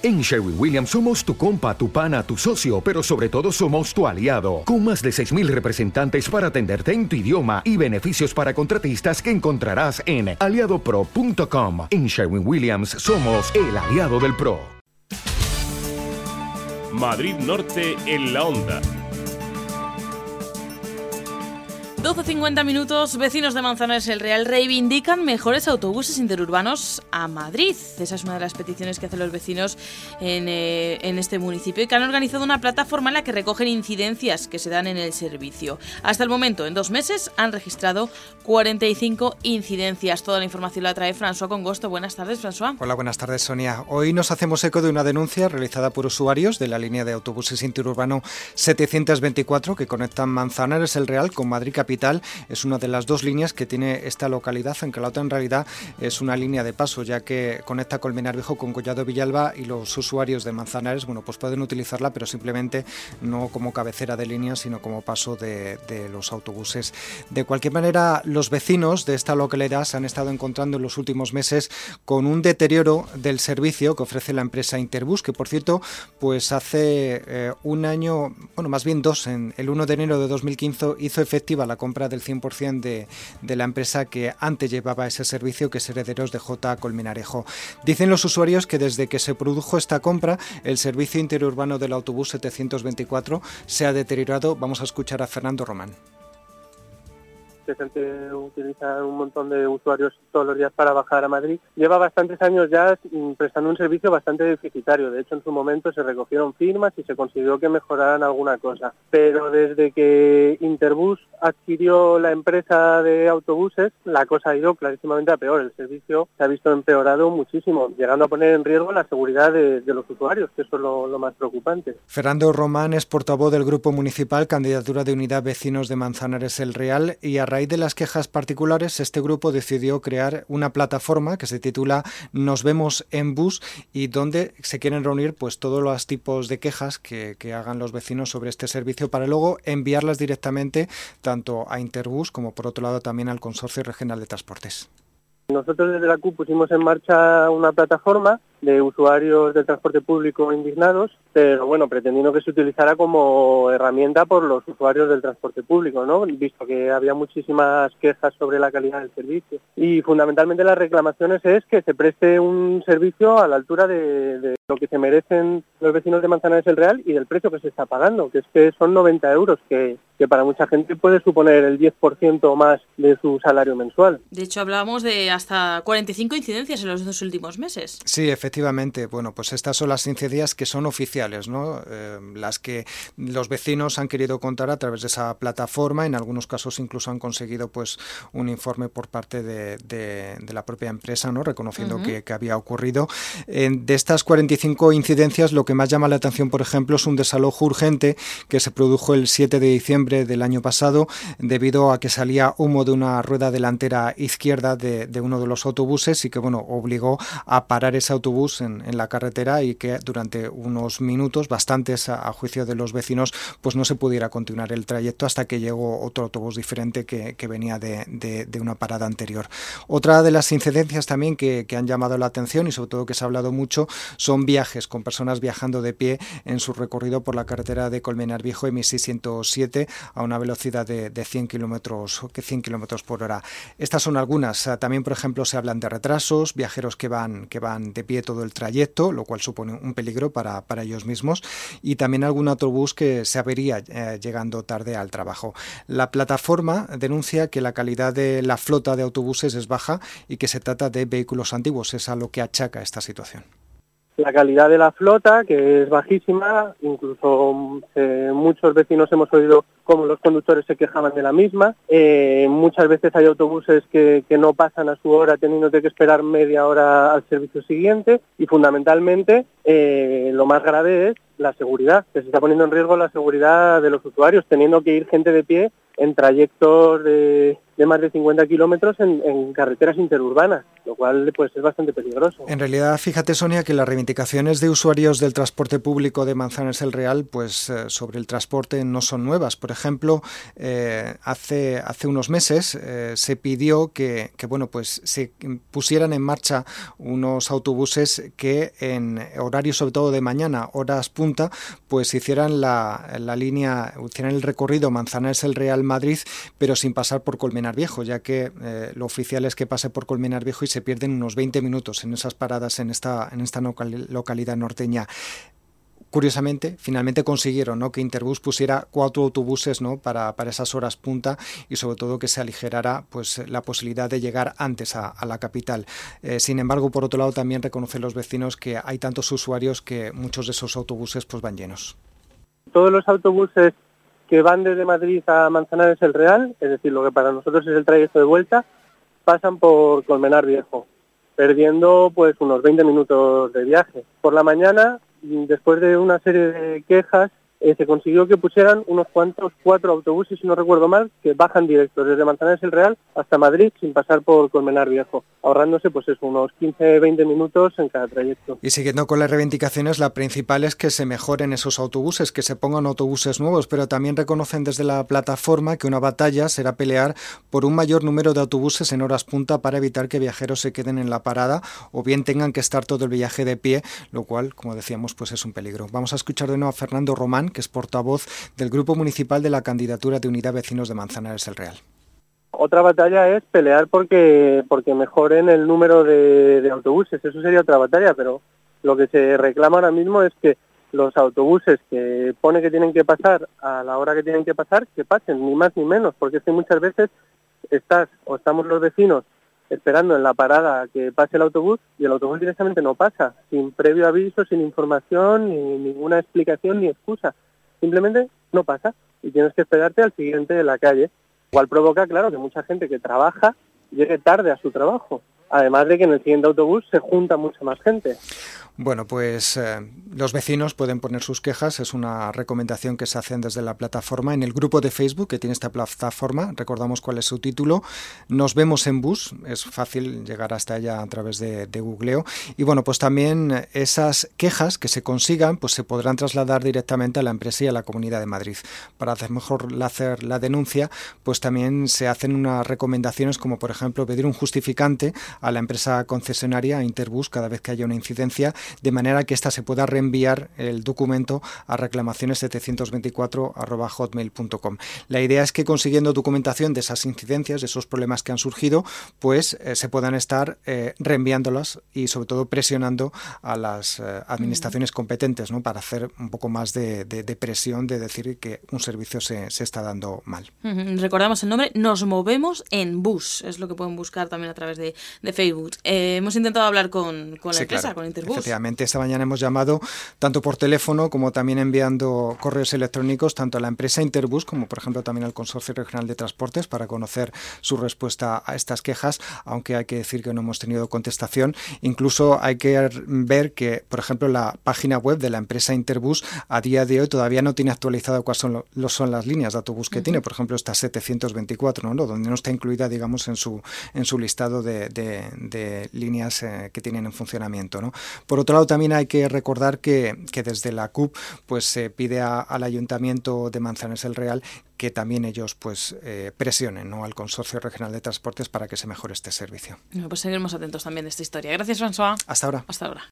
En Sherwin Williams somos tu compa, tu pana, tu socio, pero sobre todo somos tu aliado, con más de 6.000 representantes para atenderte en tu idioma y beneficios para contratistas que encontrarás en aliadopro.com. En Sherwin Williams somos el aliado del PRO. Madrid Norte en la onda. 12.50 minutos, vecinos de Manzanares el Real reivindican mejores autobuses interurbanos a Madrid. Esa es una de las peticiones que hacen los vecinos en, eh, en, este municipio y que han organizado una plataforma en la que recogen incidencias que se dan en el servicio. Hasta el momento, en dos meses, han registrado 45 incidencias. Toda la información la trae François Congosto. Buenas tardes, François. Hola, buenas tardes, Sonia. Hoy nos hacemos eco de una denuncia realizada por usuarios de la línea de autobuses interurbano 724 que conectan Manzanares el Real con Madrid Capital es una de las dos líneas que tiene esta localidad, aunque la otra en realidad es una línea de paso, ya que conecta Colmenar Viejo con Collado Villalba y los usuarios de Manzanares, bueno, pues pueden utilizarla, pero simplemente no como cabecera de línea, sino como paso de, los autobuses. De cualquier manera, los vecinos de esta localidad se han estado encontrando en los últimos meses con un deterioro del servicio que ofrece la empresa Interbus, que por cierto, pues hace eh, un año, bueno, más bien dos, en el 1 de enero de 2015 hizo efectiva la compra del 100% de, de, la empresa que antes llevaba ese servicio, que es Herederos de J. Colmenarejo. Dicen los usuarios que desde que se produjo esta compra, el servicio interurbano del autobús 724 se ha deteriorado. Vamos a escuchar a Fernando Román que utilizan un montón de usuarios todos los días para bajar a Madrid, lleva bastantes años ya prestando un servicio bastante deficitario. De hecho, en su momento se recogieron firmas y se consiguió que mejoraran alguna cosa. Pero desde que Interbus adquirió la empresa de autobuses, la cosa ha ido clarísimamente a peor. El servicio se ha visto empeorado muchísimo, llegando a poner en riesgo la seguridad de, de los usuarios, que eso es lo, lo más preocupante. Fernando Román es portavoz del Grupo Municipal Candidatura de Unidad Vecinos de Manzanares el Real y a raíz de las quejas particulares, este grupo decidió crear una plataforma que se titula Nos vemos en bus y donde se quieren reunir pues todos los tipos de quejas que, hagan los vecinos sobre este servicio para luego enviarlas directamente tanto a Interbus como por otro lado también al Consorcio Regional de Transportes. Nosotros desde la CUP pusimos en marcha una plataforma de usuarios del transporte público indignados, pero bueno, pretendiendo que se utilizara como herramienta por los usuarios del transporte público, ¿no? Visto que había muchísimas quejas sobre la calidad del servicio. Y fundamentalmente las reclamaciones es que se preste un servicio a la altura de, de lo que se merecen los vecinos de Manzanares el Real y del precio que se está pagando, que es que son 90 euros, que, que para mucha gente puede suponer el 10% más de su salario mensual. De hecho, hablábamos de hasta 45 incidencias en los dos últimos meses. Sí, efectivamente. Bueno, pues estas son las incidencias que son oficiales, ¿no? Eh, las que los vecinos han querido contar a través de esa plataforma. En algunos casos incluso han conseguido pues un informe por parte de, de, de la propia empresa, ¿no? Reconociendo uh -huh. que, que, había ocurrido. Eh, de estas 45 incidencias, lo que más llama la atención, por ejemplo, es un desalojo urgente que se produjo el 7 de diciembre del año pasado debido a que salía humo de una rueda delantera izquierda de, de uno de los autobuses y que, bueno, obligó a parar ese autobús en, en, la carretera y que durante unos minutos, bastantes a, a, juicio de los vecinos, pues no se pudiera continuar el trayecto hasta que llegó otro autobús diferente que, que venía de, de, de, una parada anterior. Otra de las incidencias también que, que, han llamado la atención y sobre todo que se ha hablado mucho son viajes con personas viajando de pie en su recorrido por la carretera de Colmenar Viejo M607 a una velocidad de, de 100 kilómetros 100 kilómetros por hora. Estas son algunas. También, por ejemplo, se hablan de retrasos, viajeros que van que van de pie todo el trayecto, lo cual supone un peligro para, para ellos mismos, y también algún autobús que se avería eh, llegando tarde al trabajo. La plataforma denuncia que la calidad de la flota de autobuses es baja y que se trata de vehículos antiguos, es a lo que achaca esta situación la calidad de la flota, que es bajísima, incluso eh, muchos vecinos hemos oído cómo los conductores se quejaban de la misma. Eh, muchas veces hay autobuses que, no pasan a su hora teniendo que esperar media hora al servicio siguiente y fundamentalmente eh, lo más grave es la seguridad, que se está poniendo en riesgo la seguridad de los usuarios, teniendo que ir gente de pie en trayectos de, más de 50 kilómetros en, en, carreteras interurbanas, lo cual pues es bastante peligroso. En realidad, fíjate Sonia que las reivindicaciones de usuarios del transporte público de Manzanares el Real, pues eh, sobre el transporte no son nuevas. Por ejemplo, eh, hace, hace unos meses eh, se pidió que, bueno, pues se pusieran en marcha unos autobuses que en horario sobre todo de mañana, horas punta, pues hicieran la, la línea, hicieran el recorrido Manzanares el Real Madrid, pero sin pasar por Colmenar Viejo, ya que lo oficial es que pase por Colmenar Viejo y se pierden unos 20 minutos en esas paradas en esta, en esta localidad norteña curiosamente, finalmente consiguieron ¿no? que Interbus pusiera cuatro autobuses ¿no? para, para, esas horas punta y sobre todo que se aligerara pues, la posibilidad de llegar antes a, la capital. Eh, sin embargo, por otro lado, también reconocen los vecinos que hay tantos usuarios que muchos de esos autobuses pues, van llenos. Todos los autobuses que van desde Madrid a Manzanares el Real, es decir, lo que para nosotros es el trayecto de vuelta, pasan por Colmenar Viejo, perdiendo pues unos 20 minutos de viaje. Por la mañana después de una serie de quejas eh, se consiguió que pusieran unos cuantos, cuatro autobuses, si no recuerdo mal, que bajan directos desde Manzanares el Real hasta Madrid sin pasar por Colmenar Viejo, ahorrándose pues eso, unos 15-20 minutos en cada trayecto. Y siguiendo con las reivindicaciones, la principal es que se mejoren esos autobuses, que se pongan autobuses nuevos, pero también reconocen desde la plataforma que una batalla será pelear por un mayor número de autobuses en horas punta para evitar que viajeros se queden en la parada o bien tengan que estar todo el viaje de pie, lo cual, como decíamos, pues es un peligro. Vamos a escuchar de nuevo a Fernando Román, que es portavoz del Grupo Municipal de la Candidatura de Unidad Vecinos de Manzanares el Real. Otra batalla es pelear porque, porque mejoren el número de, autobuses, eso sería otra batalla, pero lo que se reclama ahora mismo es que los autobuses que pone que tienen que pasar a la hora que tienen que pasar, que pasen, ni más ni menos, porque es que muchas veces estás o estamos los vecinos esperando en la parada que pase el autobús y el autobús directamente no pasa, sin previo aviso, sin información, ni ninguna explicación ni excusa. Simplemente no pasa y tienes que esperarte al siguiente de la calle. Cual provoca, claro, que mucha gente que trabaja llegue tarde a su trabajo. Además de que en el siguiente autobús se junta mucha más gente. Bueno, pues eh, los vecinos pueden poner sus quejas, es una recomendación que se hacen desde la plataforma. En el grupo de Facebook que tiene esta plataforma, recordamos cuál es su título, Nos vemos en bus, es fácil llegar hasta allá a través de, googleo. Y bueno, pues también esas quejas que se consigan, pues se podrán trasladar directamente a la empresa y a la Comunidad de Madrid. Para hacer mejor hacer la denuncia, pues también se hacen unas recomendaciones como por ejemplo pedir un justificante a la empresa concesionaria, a Interbus, cada vez que haya una incidencia de manera que ésta se pueda reenviar el documento a reclamaciones 724.hotmail.com. La idea es que consiguiendo documentación de esas incidencias, de esos problemas que han surgido, pues eh, se puedan estar eh, reenviándolas y sobre todo presionando a las eh, administraciones competentes ¿no? para hacer un poco más de, presión de decir que un servicio se, está dando mal. Recordamos el nombre, nos movemos en bus, es lo que pueden buscar también a través de, Facebook. hemos intentado hablar con, la empresa, con Interbus. Esta mañana hemos llamado tanto por teléfono como también enviando correos electrónicos tanto a la empresa Interbus como por ejemplo también al Consorcio Regional de Transportes para conocer su respuesta a estas quejas, aunque hay que decir que no hemos tenido contestación. Incluso hay que ver que, por ejemplo, la página web de la empresa Interbus a día de hoy todavía no tiene actualizado cuáles son, lo, son las líneas de autobús que tiene. Por ejemplo, está 724, ¿no? donde no está incluida, digamos, en su, en su listado de, de, líneas eh, que tienen en funcionamiento. ¿no? Por otro lado, también hay que recordar que, desde la CUP pues se pide al Ayuntamiento de Manzanares el Real que también ellos pues eh, presionen ¿no? al Consorcio Regional de Transportes para que se mejore este servicio. pues seguiremos atentos también de esta historia. Gracias, François. Hasta ahora. Hasta ahora.